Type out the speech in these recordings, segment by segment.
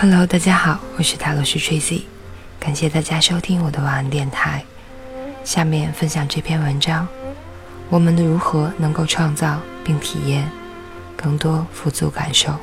Hello，大家好，我是塔罗斯 Tracy，感谢大家收听我的晚安电台。下面分享这篇文章：我们的如何能够创造并体验更多富足感受？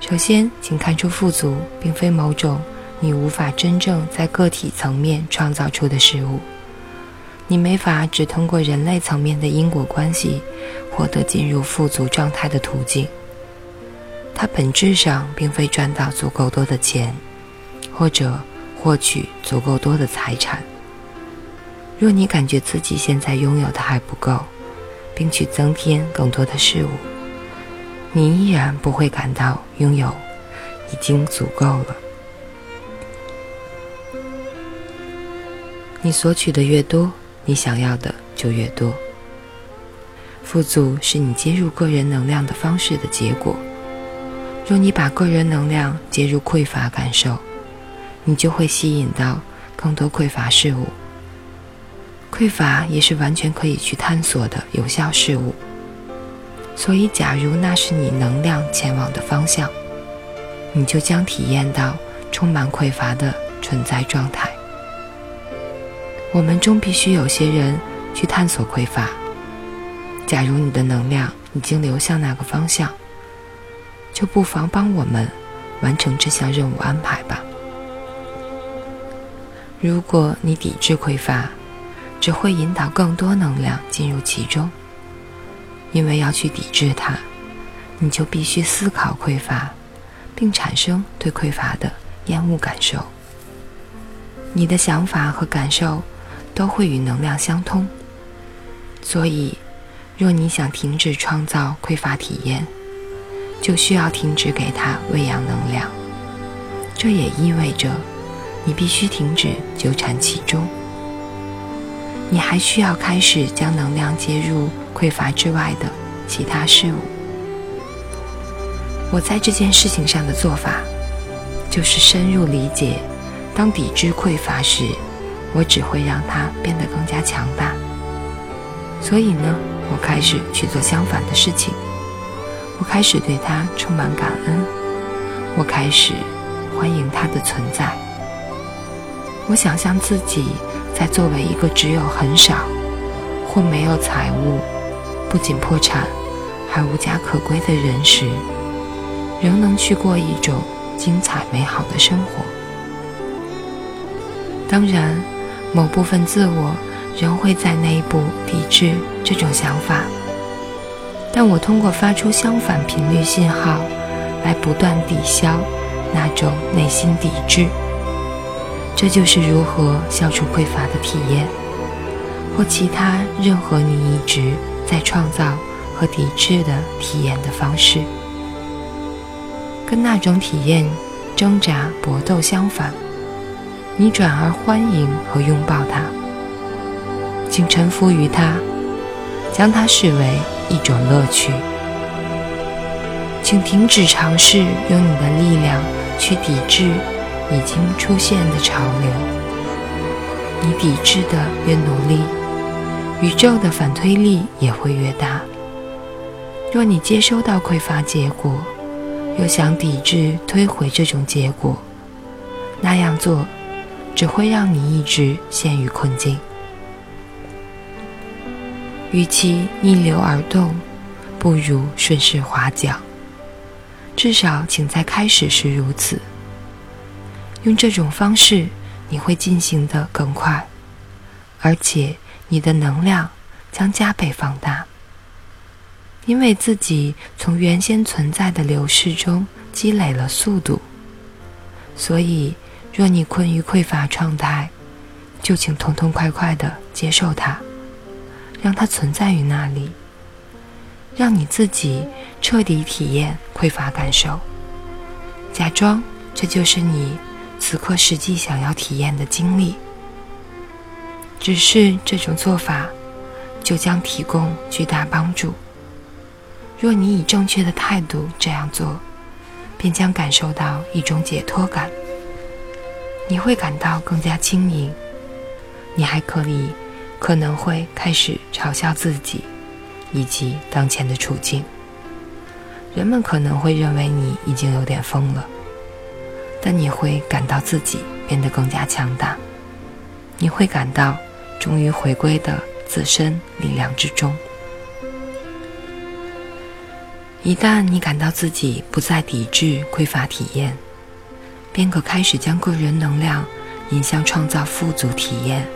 首先，请看出富足并非某种你无法真正在个体层面创造出的事物。你没法只通过人类层面的因果关系获得进入富足状态的途径。它本质上并非赚到足够多的钱，或者获取足够多的财产。若你感觉自己现在拥有的还不够，并去增添更多的事物，你依然不会感到拥有已经足够了。你索取的越多，你想要的就越多。富足是你接入个人能量的方式的结果。若你把个人能量接入匮乏感受，你就会吸引到更多匮乏事物。匮乏也是完全可以去探索的有效事物。所以，假如那是你能量前往的方向，你就将体验到充满匮乏的存在状态。我们中必须有些人去探索匮乏。假如你的能量已经流向那个方向，就不妨帮我们完成这项任务安排吧。如果你抵制匮乏，只会引导更多能量进入其中。因为要去抵制它，你就必须思考匮乏，并产生对匮乏的厌恶感受。你的想法和感受。都会与能量相通，所以，若你想停止创造匮乏体验，就需要停止给它喂养能量。这也意味着，你必须停止纠缠其中。你还需要开始将能量接入匮乏之外的其他事物。我在这件事情上的做法，就是深入理解，当抵制匮乏时。我只会让它变得更加强大。所以呢，我开始去做相反的事情。我开始对它充满感恩。我开始欢迎它的存在。我想象自己在作为一个只有很少或没有财物、不仅破产还无家可归的人时，仍能去过一种精彩美好的生活。当然。某部分自我仍会在内部抵制这种想法，但我通过发出相反频率信号，来不断抵消那种内心抵制。这就是如何消除匮乏的体验，或其他任何你一直在创造和抵制的体验的方式，跟那种体验挣扎搏斗相反。你转而欢迎和拥抱它，请臣服于它，将它视为一种乐趣。请停止尝试用你的力量去抵制已经出现的潮流。你抵制的越努力，宇宙的反推力也会越大。若你接收到匮乏结果，又想抵制推回这种结果，那样做。只会让你一直陷于困境。与其逆流而动，不如顺势划桨。至少，请在开始时如此。用这种方式，你会进行的更快，而且你的能量将加倍放大。因为自己从原先存在的流逝中积累了速度，所以。若你困于匮乏状态，就请痛痛快快的接受它，让它存在于那里，让你自己彻底体验匮乏感受，假装这就是你此刻实际想要体验的经历。只是这种做法就将提供巨大帮助。若你以正确的态度这样做，便将感受到一种解脱感。你会感到更加轻盈，你还可以可能会开始嘲笑自己以及当前的处境。人们可能会认为你已经有点疯了，但你会感到自己变得更加强大，你会感到终于回归的自身力量之中。一旦你感到自己不再抵制匮乏体验，便可开始将个人能量引向创造富足体验。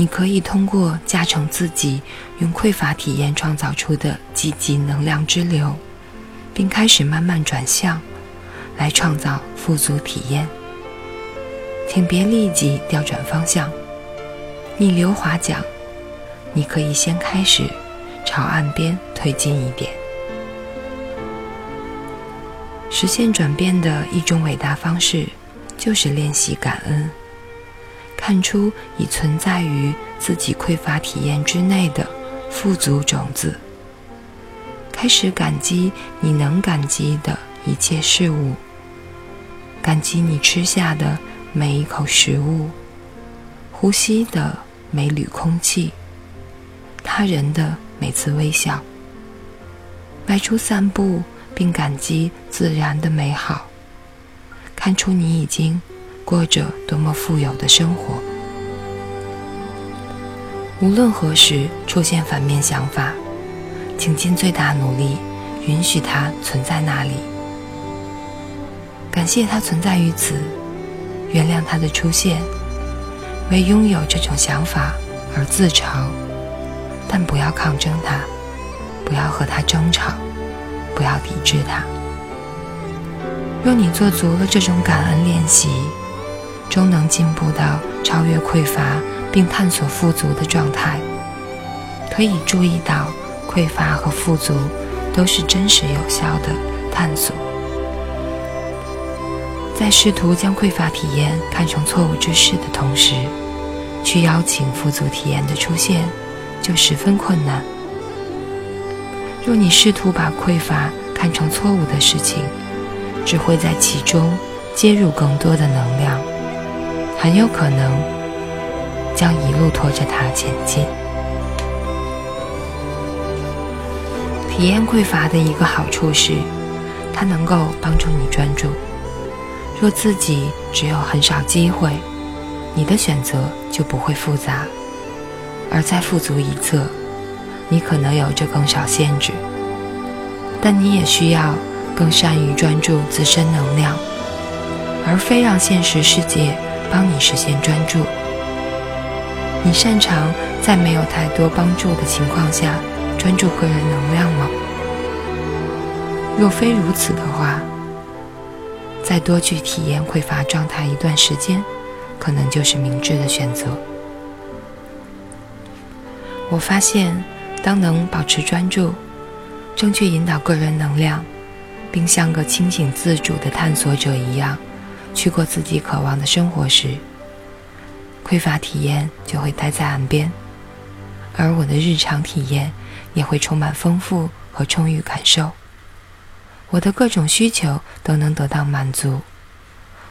你可以通过加成自己用匮乏体验创造出的积极能量之流，并开始慢慢转向，来创造富足体验。请别立即调转方向，逆流划桨。你可以先开始朝岸边推进一点。实现转变的一种伟大方式，就是练习感恩。看出已存在于自己匮乏体验之内的富足种子，开始感激你能感激的一切事物，感激你吃下的每一口食物，呼吸的每缕空气，他人的每次微笑，外出散步并感激自然的美好，看出你已经。过着多么富有的生活！无论何时出现反面想法，请尽最大努力允许它存在那里，感谢它存在于此，原谅它的出现，为拥有这种想法而自嘲，但不要抗争它，不要和它争吵，不要抵制它。若你做足了这种感恩练习，终能进步到超越匮乏并探索富足的状态。可以注意到，匮乏和富足都是真实有效的探索。在试图将匮乏体验看成错误之事的同时，去邀请富足体验的出现，就十分困难。若你试图把匮乏看成错误的事情，只会在其中接入更多的能量。很有可能将一路拖着它前进。体验匮乏的一个好处是，它能够帮助你专注。若自己只有很少机会，你的选择就不会复杂；而在富足一侧，你可能有着更少限制，但你也需要更善于专注自身能量，而非让现实世界。帮你实现专注。你擅长在没有太多帮助的情况下专注个人能量吗？若非如此的话，再多去体验匮乏状态一段时间，可能就是明智的选择。我发现，当能保持专注，正确引导个人能量，并像个清醒自主的探索者一样。去过自己渴望的生活时，匮乏体验就会待在岸边，而我的日常体验也会充满丰富和充裕感受。我的各种需求都能得到满足。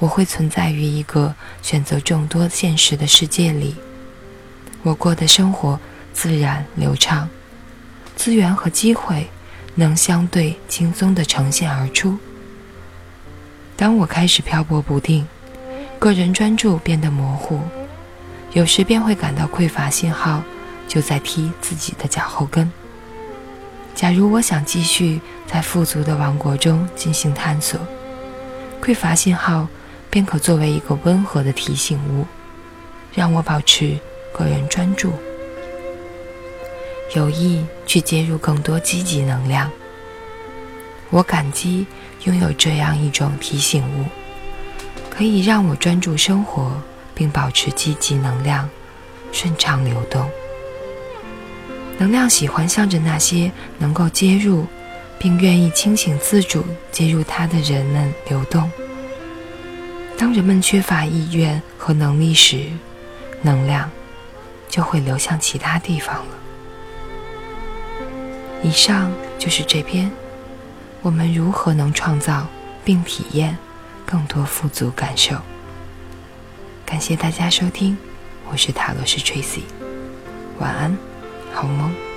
我会存在于一个选择众多现实的世界里。我过的生活自然流畅，资源和机会能相对轻松地呈现而出。当我开始漂泊不定，个人专注变得模糊，有时便会感到匮乏信号就在踢自己的脚后跟。假如我想继续在富足的王国中进行探索，匮乏信号便可作为一个温和的提醒物，让我保持个人专注，有意去接入更多积极能量。我感激拥有这样一种提醒物，可以让我专注生活，并保持积极能量顺畅流动。能量喜欢向着那些能够接入，并愿意清醒自主接入它的人们流动。当人们缺乏意愿和能力时，能量就会流向其他地方了。以上就是这篇。我们如何能创造并体验更多富足感受？感谢大家收听，我是塔罗师 Tracy，晚安，好梦。